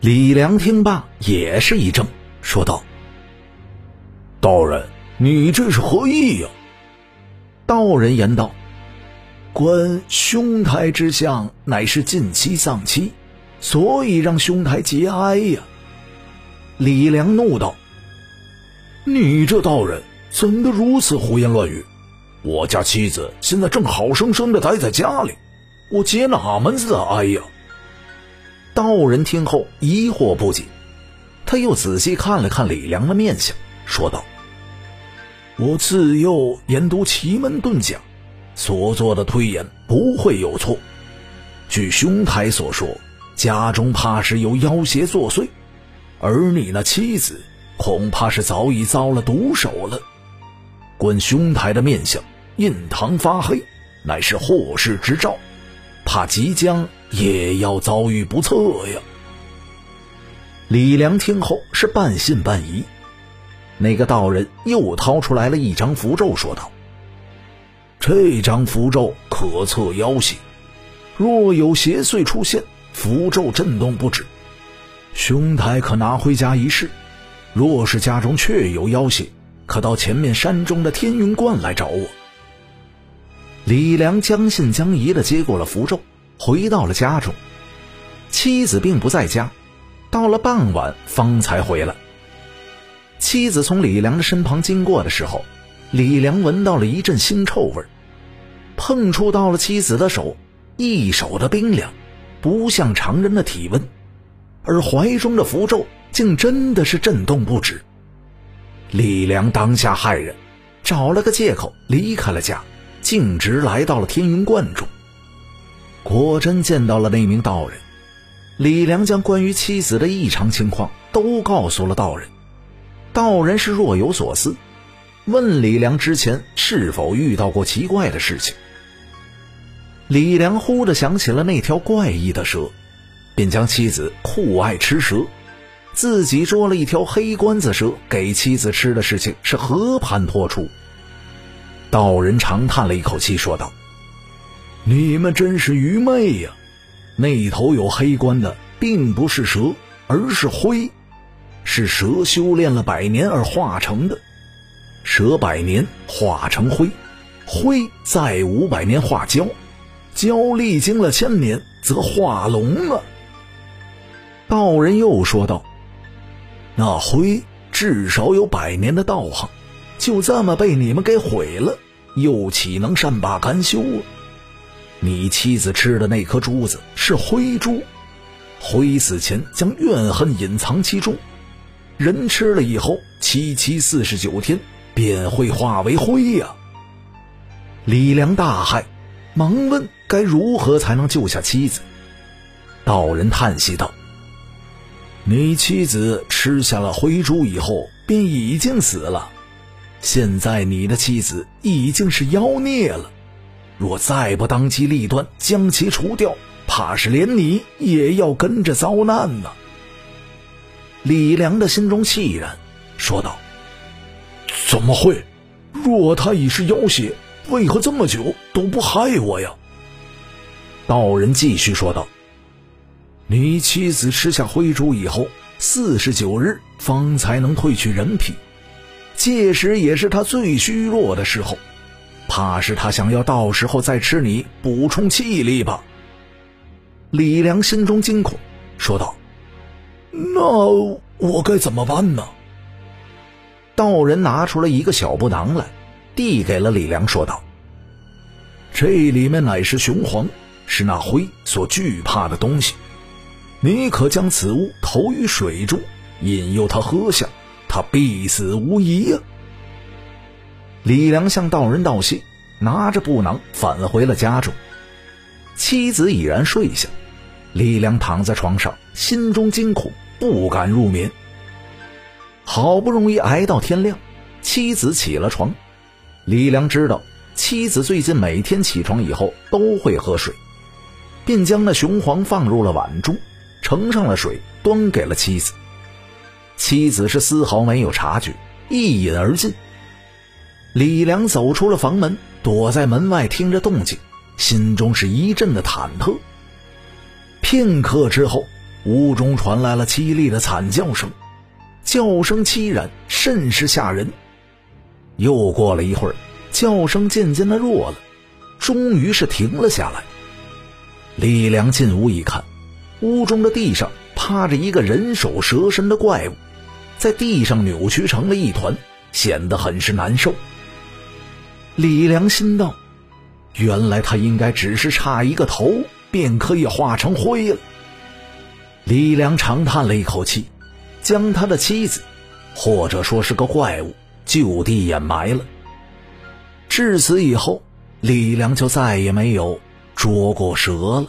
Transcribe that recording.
李良听罢也是一怔，说道：“道人，你这是何意呀？”道人言道：“观兄台之相，乃是近期丧妻，所以让兄台节哀呀。”李良怒道：“你这道人怎的如此胡言乱语？我家妻子现在正好生生的待在家里，我节哪门子的哀呀？”道人听后疑惑不解，他又仔细看了看李良的面相，说道：“我自幼研读奇门遁甲，所做的推演不会有错。据兄台所说，家中怕是有妖邪作祟。”而你那妻子，恐怕是早已遭了毒手了。观兄台的面相，印堂发黑，乃是祸事之兆，怕即将也要遭遇不测呀。李良听后是半信半疑。那个道人又掏出来了一张符咒，说道：“这张符咒可测妖邪，若有邪祟出现，符咒震动不止。”兄台可拿回家一试，若是家中确有妖邪，可到前面山中的天云观来找我。李良将信将疑的接过了符咒，回到了家中。妻子并不在家，到了傍晚方才回来。妻子从李良的身旁经过的时候，李良闻到了一阵腥臭味碰触到了妻子的手，一手的冰凉，不像常人的体温。而怀中的符咒竟真的是震动不止。李良当下骇人，找了个借口离开了家，径直来到了天云观中。果真见到了那名道人。李良将关于妻子的异常情况都告诉了道人。道人是若有所思，问李良之前是否遇到过奇怪的事情。李良忽地想起了那条怪异的蛇。便将妻子酷爱吃蛇，自己捉了一条黑关子蛇给妻子吃的事情是和盘托出。道人长叹了一口气，说道：“你们真是愚昧呀！那头有黑关的并不是蛇，而是灰，是蛇修炼了百年而化成的。蛇百年化成灰，灰再五百年化蛟，蛟历经了千年则化龙了。”道人又说道：“那灰至少有百年的道行，就这么被你们给毁了，又岂能善罢甘休啊？你妻子吃的那颗珠子是灰珠，灰死前将怨恨隐藏其中，人吃了以后，七七四十九天便会化为灰呀。”李良大骇，忙问：“该如何才能救下妻子？”道人叹息道。你妻子吃下了灰珠以后，便已经死了。现在你的妻子已经是妖孽了，若再不当机立断将其除掉，怕是连你也要跟着遭难呢。李良的心中气然，说道：“怎么会？若他已是妖邪，为何这么久都不害我呀？”道人继续说道。你妻子吃下灰珠以后，四十九日方才能褪去人皮，届时也是他最虚弱的时候，怕是他想要到时候再吃你补充气力吧。李良心中惊恐，说道：“那我该怎么办呢？”道人拿出了一个小布囊来，递给了李良，说道：“这里面乃是雄黄，是那灰所惧怕的东西。”你可将此物投于水中，引诱他喝下，他必死无疑呀！李良向道人道谢，拿着布囊返回了家中。妻子已然睡下，李良躺在床上，心中惊恐，不敢入眠。好不容易挨到天亮，妻子起了床。李良知道妻子最近每天起床以后都会喝水，便将那雄黄放入了碗中。盛上了水，端给了妻子。妻子是丝毫没有察觉，一饮而尽。李良走出了房门，躲在门外听着动静，心中是一阵的忐忑。片刻之后，屋中传来了凄厉的惨叫声，叫声凄然，甚是吓人。又过了一会儿，叫声渐渐的弱了，终于是停了下来。李良进屋一看，屋中的地上趴着一个人首蛇身的怪物，在地上扭曲成了一团，显得很是难受。李良心道：“原来他应该只是差一个头，便可以化成灰了。”李良长叹了一口气，将他的妻子，或者说是个怪物，就地掩埋了。至此以后，李良就再也没有捉过蛇了。